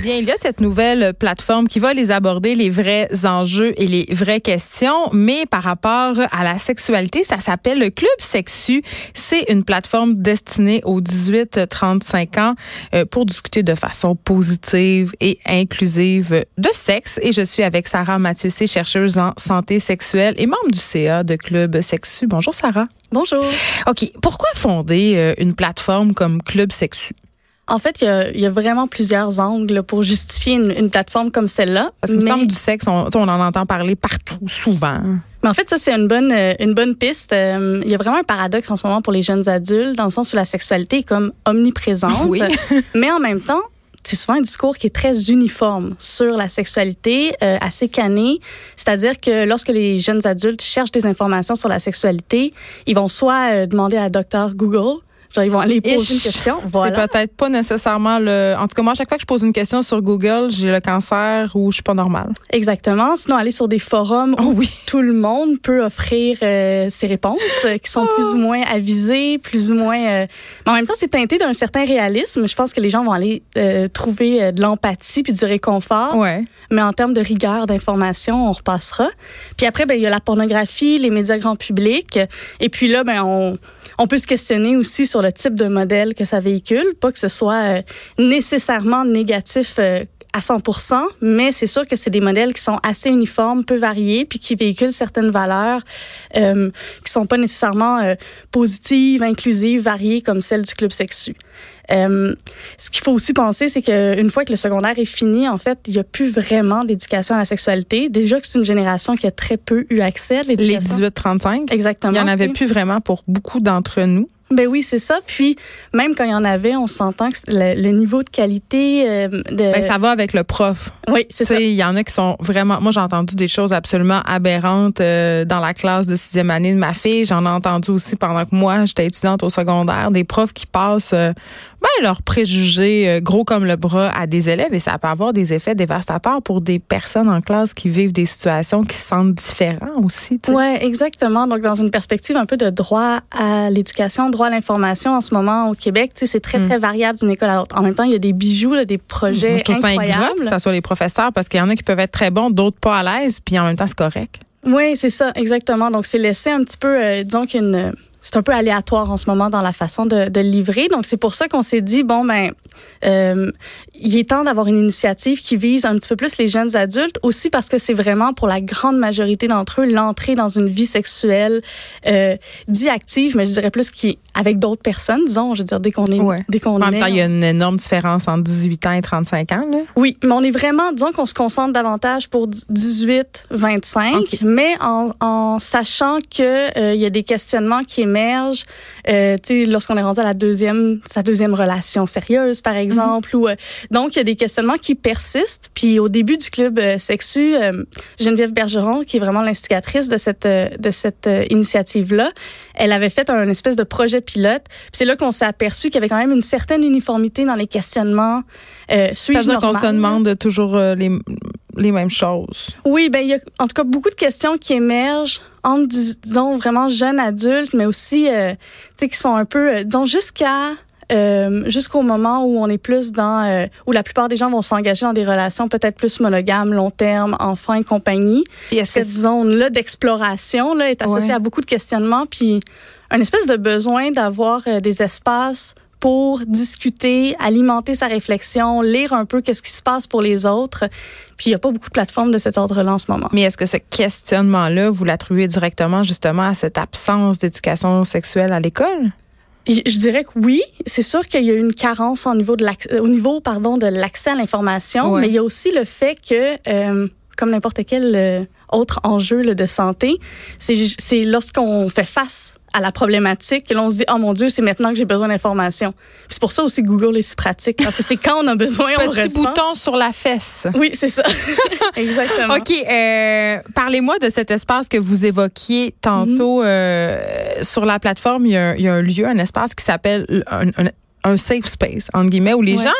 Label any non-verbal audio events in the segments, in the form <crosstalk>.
Bien, il y a cette nouvelle plateforme qui va les aborder les vrais enjeux et les vraies questions, mais par rapport à la sexualité, ça s'appelle le Club Sexu. C'est une plateforme destinée aux 18-35 ans euh, pour discuter de façon positive et inclusive de sexe. Et je suis avec Sarah Mathieu, chercheuse en santé sexuelle et membre du CA de Club Sexu. Bonjour Sarah. Bonjour. OK. Pourquoi fonder euh, une plateforme comme Club Sexu? En fait, il y a, il y a vraiment plusieurs angles pour justifier une, une plateforme comme celle-là. Parce que me semble du sexe, on, on en entend parler partout, souvent. Mais en fait, ça, c'est une bonne, euh, une bonne piste. Euh, il y a vraiment un paradoxe en ce moment pour les jeunes adultes, dans le sens où la sexualité est comme omniprésente. Oui. <laughs> mais en même temps, c'est souvent un discours qui est très uniforme sur la sexualité, euh, assez cané. C'est-à-dire que lorsque les jeunes adultes cherchent des informations sur la sexualité, ils vont soit euh, demander à docteur Google, genre ils vont aller poser une question. Voilà. C'est peut-être pas nécessairement le. En tout cas, moi, à chaque fois que je pose une question sur Google, j'ai le cancer ou je suis pas normale. Exactement. Sinon, aller sur des forums Oh où oui. tout le monde peut offrir euh, ses réponses, euh, qui sont plus ou moins avisées, plus ou moins. euh, Mais en même temps, c'est teinté d'un certain réalisme. Je pense que les gens vont aller trouver de l'empathie puis du réconfort. Ouais. Mais en termes de rigueur d'information, on repassera. Puis après, ben il y a la pornographie, les médias grand public. Et puis là, ben on on peut se questionner aussi sur le type de modèle que ça véhicule, pas que ce soit euh, nécessairement négatif. À 100%, mais c'est sûr que c'est des modèles qui sont assez uniformes, peu variés, puis qui véhiculent certaines valeurs euh, qui sont pas nécessairement euh, positives, inclusives, variées comme celle du club sexu. Euh, ce qu'il faut aussi penser, c'est qu'une fois que le secondaire est fini, en fait, il n'y a plus vraiment d'éducation à la sexualité. Déjà que c'est une génération qui a très peu eu accès à Les l'éducation. 18-35. Exactement. Il y en avait plus vraiment pour beaucoup d'entre nous. Ben oui, c'est ça. Puis même quand il y en avait, on s'entend que le, le niveau de qualité euh, de. Ben, ça va avec le prof. Oui, c'est Tu ça. sais, il y en a qui sont vraiment. Moi, j'ai entendu des choses absolument aberrantes euh, dans la classe de sixième année de ma fille. J'en ai entendu aussi pendant que moi, j'étais étudiante au secondaire, des profs qui passent euh, ben, leurs préjugés gros comme le bras à des élèves et ça peut avoir des effets dévastateurs pour des personnes en classe qui vivent des situations qui se sentent différentes aussi. Ouais, exactement. Donc dans une perspective un peu de droit à l'éducation, droit à l'information en ce moment au Québec, tu sais, c'est très très variable d'une école à l'autre. En même temps, il y a des bijoux, là, des projets Mm. Moi, je trouve ça ingrat incroyables. que ça soit les professeurs parce qu'il y en a qui peuvent être très bons, d'autres pas à l'aise, puis en même temps, c'est correct. Oui, c'est ça, exactement. Donc, c'est laissé un petit peu, euh, disons qu'une... C'est un peu aléatoire en ce moment dans la façon de, de livrer. Donc, c'est pour ça qu'on s'est dit, bon, ben, euh, il est temps d'avoir une initiative qui vise un petit peu plus les jeunes adultes, aussi parce que c'est vraiment pour la grande majorité d'entre eux l'entrée dans une vie sexuelle euh, dit active, mais je dirais plus qui avec d'autres personnes, disons, je veux dire, dès qu'on est, Ouais. dès qu'on En même temps, il y a une énorme différence entre 18 ans et 35 ans. Là. oui, mais on est vraiment, disons qu'on se concentre davantage pour 18-25, Ok. mais en, en sachant que euh, il y a des questionnements qui émergent, euh, tu sais, lorsqu'on est rendu à la deuxième, sa deuxième relation sérieuse, par exemple, ou euh, donc il y a des questionnements qui persistent. Puis au début du club euh, sexu, euh, Geneviève Bergeron, qui est vraiment l'instigatrice de cette de cette euh, initiative là, elle avait fait un espèce de projet pilote. Puis c'est là qu'on s'est aperçu qu'il y avait quand même une certaine uniformité dans les questionnements. Euh, C'est-à-dire qu'on se demande toujours les, les mêmes choses. Oui, ben il y a en tout cas beaucoup de questions qui émergent entre dis- disons vraiment jeunes adultes, mais aussi euh, tu sais qui sont un peu euh, disons jusqu'à euh, jusqu'au moment où on est plus dans euh, où la plupart des gens vont s'engager dans des relations peut-être plus monogames, long terme, enfants et compagnie. Que Cette zone là d'exploration là est associée Ouais. à beaucoup de questionnements puis un espèce de besoin d'avoir euh, des espaces pour discuter, alimenter sa réflexion, lire un peu qu'est-ce qui se passe pour les autres. Puis il y a pas beaucoup de plateformes de cet ordre-là en ce moment. Mais est-ce que ce questionnement-là, vous l'attribuez directement justement à cette absence d'éducation sexuelle à l'école? Je dirais que oui, c'est sûr qu'il y a une carence au niveau de l'accès, au niveau pardon de l'accès à l'information, Ouais. mais il y a aussi le fait que euh, comme n'importe quel euh, autre enjeu là, de santé, c'est c'est lorsqu'on fait face à la problématique. Et là, on se dit, oh mon Dieu, c'est maintenant que j'ai besoin d'informations. C'est pour ça aussi que Google est si pratique, parce que c'est quand on a besoin, on Petit ressent. bouton sur la fesse. Oui, c'est ça. <laughs> Exactement. OK. euh, Parlez-moi de cet espace que vous évoquiez tantôt. Mhm. euh, sur la plateforme, il y, a, il y a un lieu, un espace qui s'appelle un, un- un safe space, entre guillemets, où les Ouais. gens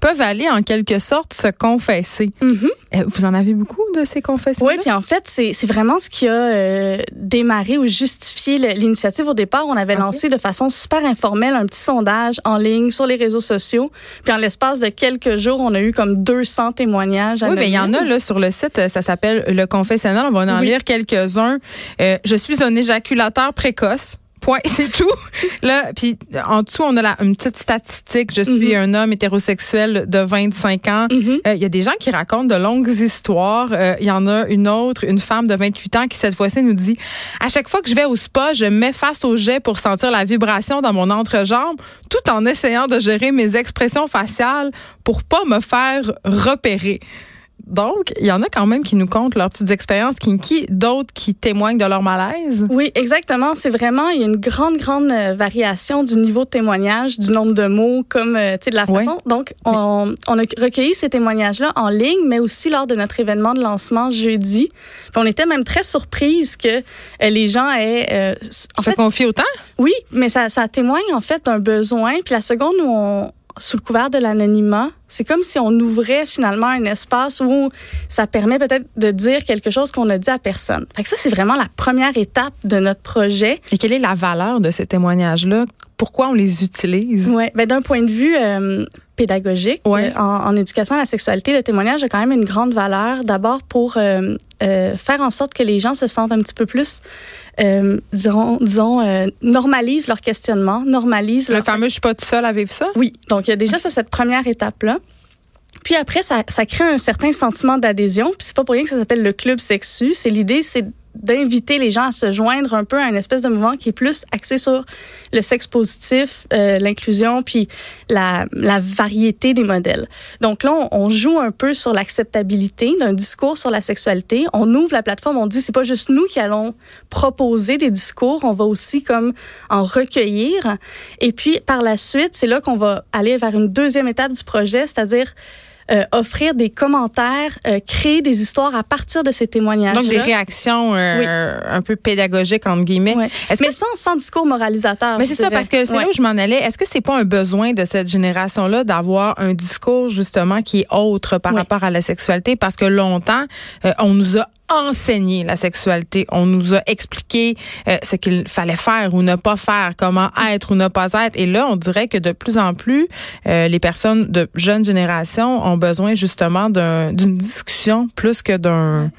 peuvent aller en quelque sorte se confesser. Mhm. Euh, Vous en avez beaucoup de ces confessions Oui, puis en fait, c'est vraiment ce qui a euh, démarré ou justifié l'initiative. Au départ, on avait lancé de façon super informelle un petit sondage en ligne sur les réseaux sociaux. Puis en l'espace de quelques jours, on a eu comme 200 témoignages. Oui, mais il y en a là sur le site, euh, ça s'appelle le confessionnal. On va en Oui. lire quelques-uns. Euh, je suis un éjaculateur précoce. Point, <laughs> c'est tout. Là, puis en dessous, on a la, une petite statistique. Je suis un homme hétérosexuel de 25 ans. Mhm. Euh, Il y a des gens qui racontent de longues histoires. Euh, Il y en a une autre, une femme de 28 ans qui cette fois-ci nous dit à chaque fois que je vais au spa, je me mets face au jet pour sentir la vibration dans mon entrejambe, tout en essayant de gérer mes expressions faciales pour pas me faire repérer. Donc, il y en a quand même qui nous comptent leurs petites expériences kinky, d'autres qui témoignent de leur malaise. Oui, exactement. C'est vraiment, il y a une grande, grande euh, variation du niveau de témoignage, du nombre de mots, comme, euh, tu sais, de la façon. Donc, on, on a recueilli ces témoignages-là en ligne, mais aussi lors de notre événement de lancement jeudi. Puis on était même très surprise que euh, les gens aient, euh, en fait, confie autant? oui, mais ça, ça témoigne en fait d'un besoin. Puis la seconde où on, sous le couvert de l'anonymat, c'est comme si on ouvrait finalement un espace où ça permet peut-être de dire quelque chose qu'on a dit à personne. Fait que ça, c'est vraiment la première étape de notre projet. Et quelle est la valeur de ces témoignages-là? Pourquoi on les utilise? Ouais, ben d'un point de vue euh, pédagogique, Ouais. euh, en, en éducation à la sexualité, le témoignage a quand même une grande valeur. D'abord pour euh, euh, faire en sorte que les gens se sentent un petit peu plus, euh, disons, disons normalisent leur questionnement, normalisent Le leur fameux je suis pas tout seul à vivre ça? Oui, donc il y a déjà ça, cette première étape-là. Puis après, ça, ça crée un certain sentiment d'adhésion. Puis c'est pas pour rien que ça s'appelle le club sexu. C'est l'idée, c'est d'inviter les gens à se joindre un peu à une espèce de mouvement qui est plus axé sur le sexe positif, euh, l'inclusion, puis la, variété des modèles. Donc là, on, on joue un peu sur l'acceptabilité d'un discours sur la sexualité. On ouvre la plateforme, on dit c'est pas juste nous qui allons proposer des discours, on va aussi comme en recueillir. Et puis par la suite, c'est là qu'on va aller vers une deuxième étape du projet, c'est-à-dire euh, offrir des commentaires, euh, créer des histoires à partir de ces témoignages. Donc, des réactions euh, un peu pédagogiques, entre guillemets. Est-ce Mais que sans, sans discours moralisateur. Mais c'est ça, parce que c'est là où je m'en allais. Est-ce que c'est pas un besoin de cette génération-là d'avoir un discours, justement, qui est autre par Oui. rapport à la sexualité? Parce que longtemps, euh, on nous a enseigné la sexualité. On nous a expliqué euh, ce qu'il fallait faire ou ne pas faire, comment être ou ne pas être. Et là, on dirait que de plus en plus, euh, les personnes de jeunes générations ont besoin justement d'un- d'une discussion plus que d'un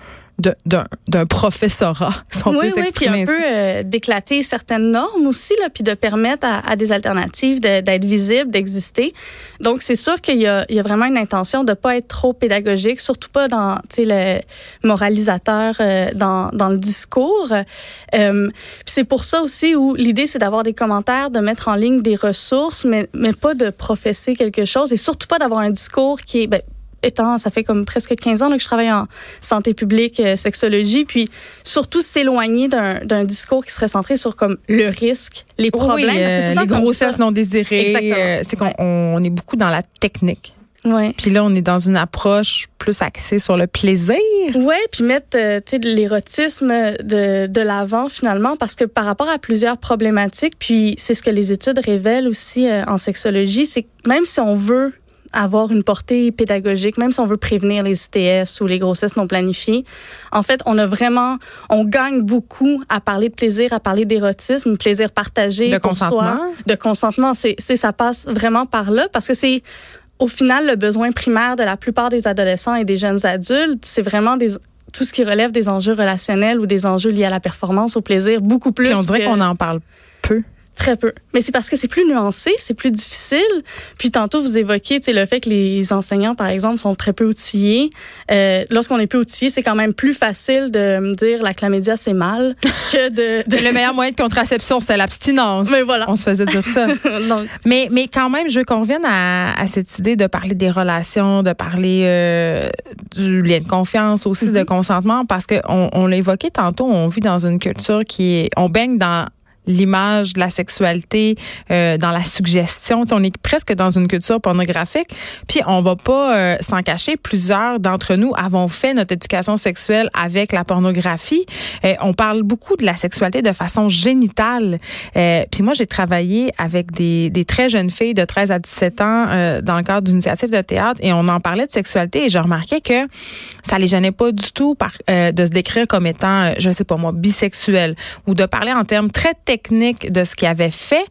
d'un d'un professorat, <laughs> si on peut oui, oui, puis un peu euh, d'éclater certaines normes aussi, là, puis de permettre à, à des alternatives de- d'être visibles, d'exister. Donc, c'est sûr qu'il y a, il y a vraiment une intention de pas être trop pédagogique, surtout pas dans, le moralisateur euh, dans, dans le discours. Euh, puis c'est pour ça aussi où l'idée, c'est d'avoir des commentaires, de mettre en ligne des ressources, mais, mais pas de professer quelque chose et surtout pas d'avoir un discours qui est... Ben, étant, ça fait comme presque 15 ans là, que je travaille en santé publique, euh, sexologie, puis surtout s'éloigner d'un discours qui serait centré sur comme le risque, les problèmes. Oui, euh, les grossesses non désirées. Exactement. euh, c'est qu'on on est beaucoup dans la technique. Ouais. Puis là, on est dans une approche plus axée sur le plaisir. Ouais, puis mettre euh, l'érotisme de, de l'avant finalement parce que par rapport à plusieurs problématiques, puis c'est ce que les études révèlent aussi euh, en sexologie, c'est que même si on veut avoir une portée pédagogique, même si on veut prévenir les ITS ou les grossesses non planifiées, en fait, on a vraiment, on gagne beaucoup à parler de plaisir, à parler d'érotisme, plaisir partagé De pour consentement? soi, de consentement. C'est, ça passe vraiment par là parce que c'est au final le besoin primaire de la plupart des adolescents et des jeunes adultes, c'est vraiment des tout ce qui relève des enjeux relationnels ou des enjeux liés à la performance, au plaisir, beaucoup plus. Puis on dirait qu'on en parle. Très peu. Mais c'est parce que c'est plus nuancé, c'est plus difficile. Puis tantôt, vous évoquiez le fait que les enseignants, par exemple, sont très peu outillés. Euh, Lorsqu'on est peu outillé, c'est quand même plus facile de me dire la chlamydia, c'est mal que de... de... Le meilleur moyen de contraception, c'est l'abstinence. Mais voilà. On se faisait dire ça. <laughs> Donc, Mais, mais quand même, je veux qu'on revienne à, à cette idée de parler des relations, de parler euh, du lien de confiance, aussi de consentement, parce qu'on on l'a évoqué tantôt, on vit dans une culture qui est... On baigne dans l'image de la sexualité, euh, dans la suggestion. T'sais, on est presque dans une culture pornographique. Puis on va pas euh, s'en cacher. Plusieurs d'entre nous avons fait notre éducation sexuelle avec la pornographie. Euh, on parle beaucoup de la sexualité de façon génitale. Euh, puis moi, j'ai travaillé avec des, des, très jeunes filles de 13 à 17 ans euh, dans le cadre d'initiatives de théâtre et on en parlait de sexualité et je remarquais que ça les gênait pas du tout par, de se décrire comme étant, je sais pas moi, bisexuel ou de parler en termes très technique de ce qu'il avait fait,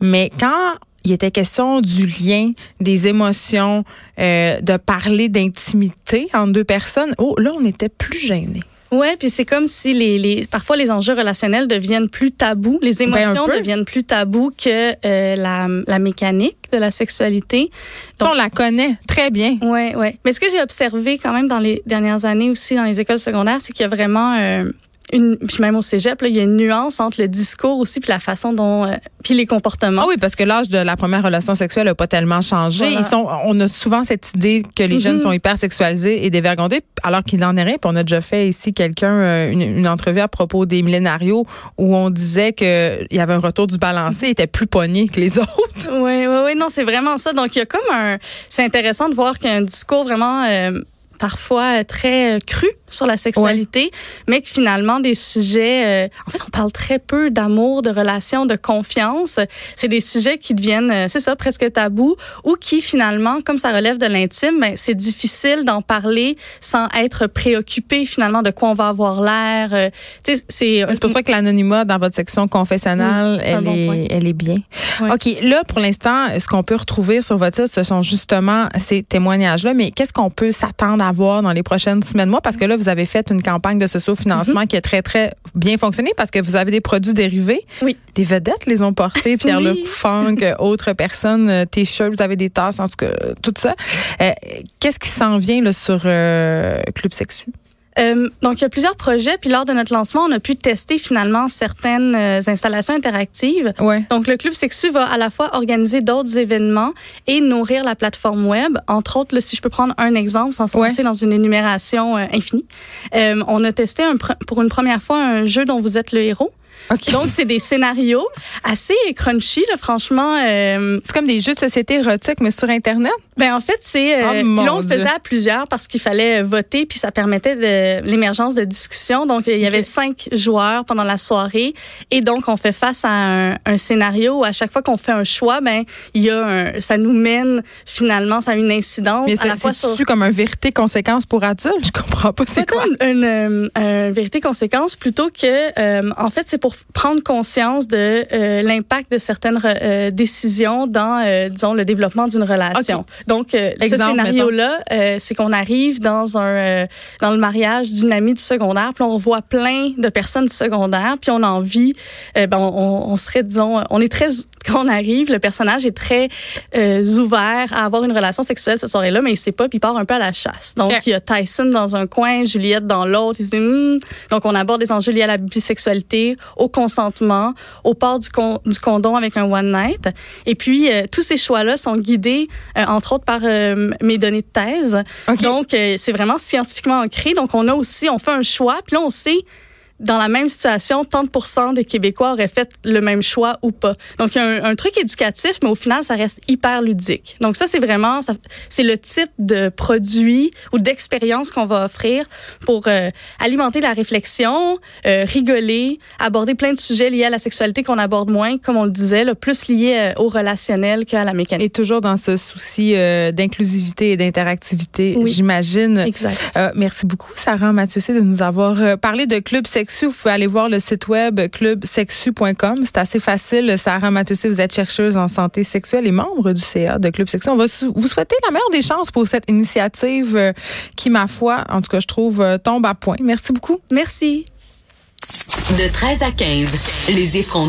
mais quand il était question du lien, des émotions, euh, de parler d'intimité entre deux personnes, oh là, on était plus gênés. Ouais, puis c'est comme si les, les parfois les enjeux relationnels deviennent plus tabous, les Ben, émotions deviennent plus tabous que euh, la, la mécanique de la sexualité. Donc, on la connaît très bien. Ouais, ouais. Mais ce que j'ai observé quand même dans les dernières années aussi dans les écoles secondaires, c'est qu'il y a vraiment euh, une, puis même au cégep, là, il y a une nuance entre le discours aussi puis la façon dont euh, puis les comportements. Ah oui, parce que l'âge de la première relation sexuelle n'a pas tellement changé. Voilà. Ils sont, on a souvent cette idée que les jeunes Mhm. sont hyper sexualisés et dévergondés, alors qu'il n'en est rien. Puis on a déjà fait ici quelqu'un euh, une, une entrevue à propos des millénarios où on disait que il y avait un retour du balancé, il était plus pogné que les <laughs> autres. Oui, oui, oui, non, c'est vraiment ça. Donc, il y a comme un. C'est intéressant de voir qu'il y a un discours vraiment. euh, parfois euh, très cru sur la sexualité, mais que finalement des sujets, euh, en fait, on parle très peu d'amour, de relations, de confiance. C'est des sujets qui deviennent, euh, c'est ça, presque tabous, ou qui finalement, comme ça relève de l'intime, ben, c'est difficile d'en parler sans être préoccupé finalement de quoi on va avoir l'air. Euh, c'est pour ça que l'anonymat dans votre section confessionnelle, Oui, elle, bon est, point. elle est bien. Oui. OK, là, pour l'instant, ce qu'on peut retrouver sur votre site, ce sont justement ces témoignages-là. Mais qu'est-ce qu'on peut s'attendre à voir dans les prochaines semaines, mois? Parce que là, vous avez fait une campagne de socio-financement Mm-hmm. qui a très, très bien fonctionné parce que vous avez des produits dérivés. Oui. Des vedettes les ont portés. Pierre-Luc Oui. Funk, <laughs> autres personnes, euh, T-shirts, vous avez des tasses, en tout cas, euh, tout ça. Euh, qu'est-ce qui s'en vient là, sur euh, Club Sexu? Euh, donc, il y a plusieurs projets. Puis lors de notre lancement, on a pu tester finalement certaines euh, installations interactives. Ouais. Donc, le Club Sexu va à la fois organiser d'autres événements et nourrir la plateforme web. Entre autres, là, si je peux prendre un exemple sans se Ouais. lancer dans une énumération euh, infinie. Euh, on a testé un pour une première fois un jeu dont vous êtes le héros. OK. Donc, c'est des scénarios assez crunchy, là, franchement. Euh, c'est comme des jeux de société érotique, mais sur Internet? ben en fait, c'est euh, Oh, là on le faisait à plusieurs parce qu'il fallait euh, voter puis ça permettait de l'émergence de discussions. Donc il y avait cinq joueurs pendant la soirée et donc on fait face à un, un scénario où à chaque fois qu'on fait un choix, ben il y a un, ça nous mène finalement ça a une incidence Mais à la c'est sur comme un vérité-conséquence pour adultes? Je comprends pas c'est quoi? une, euh, euh, vérité conséquence plutôt que euh, en fait c'est pour prendre conscience de euh, l'impact de certaines euh, décisions dans euh, disons le développement d'une relation. Donc euh, ce Exemple, scénario là c'est qu'on arrive dans un euh, dans le mariage d'une amie du secondaire puis on voit plein de personnes du secondaire puis on a envie euh, ben on, on serait disons on est très quand on arrive le personnage est très euh, ouvert à avoir une relation sexuelle cette soirée là mais il sait pas puis il part un peu à la chasse. Donc il y a Tyson dans un coin, Juliette dans l'autre. Il dit, Hmm. Donc, on aborde des enjeux liés à la bisexualité, au consentement, au port du, con- du condom avec un one night. Et puis, euh, tous ces choix-là sont guidés, euh, entre autres, par euh, mes données de thèse. OK. Donc, euh, c'est vraiment scientifiquement ancré. Donc, on a aussi, on fait un choix, puis là, on sait dans la même situation, 30% des Québécois auraient fait le même choix ou pas. Donc, il y a un, un truc éducatif, mais au final, ça reste hyper ludique. Donc, ça, c'est vraiment, c'est le type de produit ou d'expérience qu'on va offrir pour euh, alimenter la réflexion, euh, rigoler, aborder plein de sujets liés à la sexualité qu'on aborde moins, comme on le disait, plus liés euh, au relationnel qu'à la mécanique. Et toujours dans ce souci euh, d'inclusivité et d'interactivité, Oui. j'imagine. Exact. Merci beaucoup, Sarah Mathieu, de nous avoir parlé de Club Sexu. Vous pouvez aller voir le site web clubsexu.com. C'est assez facile. Sarah Mathieu, vous êtes chercheuse en santé sexuelle et membre du CA de Club Sexu. On va vous souhaiter la meilleure des chances pour cette initiative euh, qui, ma foi, en tout cas, je trouve, euh, tombe à point. Merci beaucoup. Merci. De 13 à 15, les effrontés.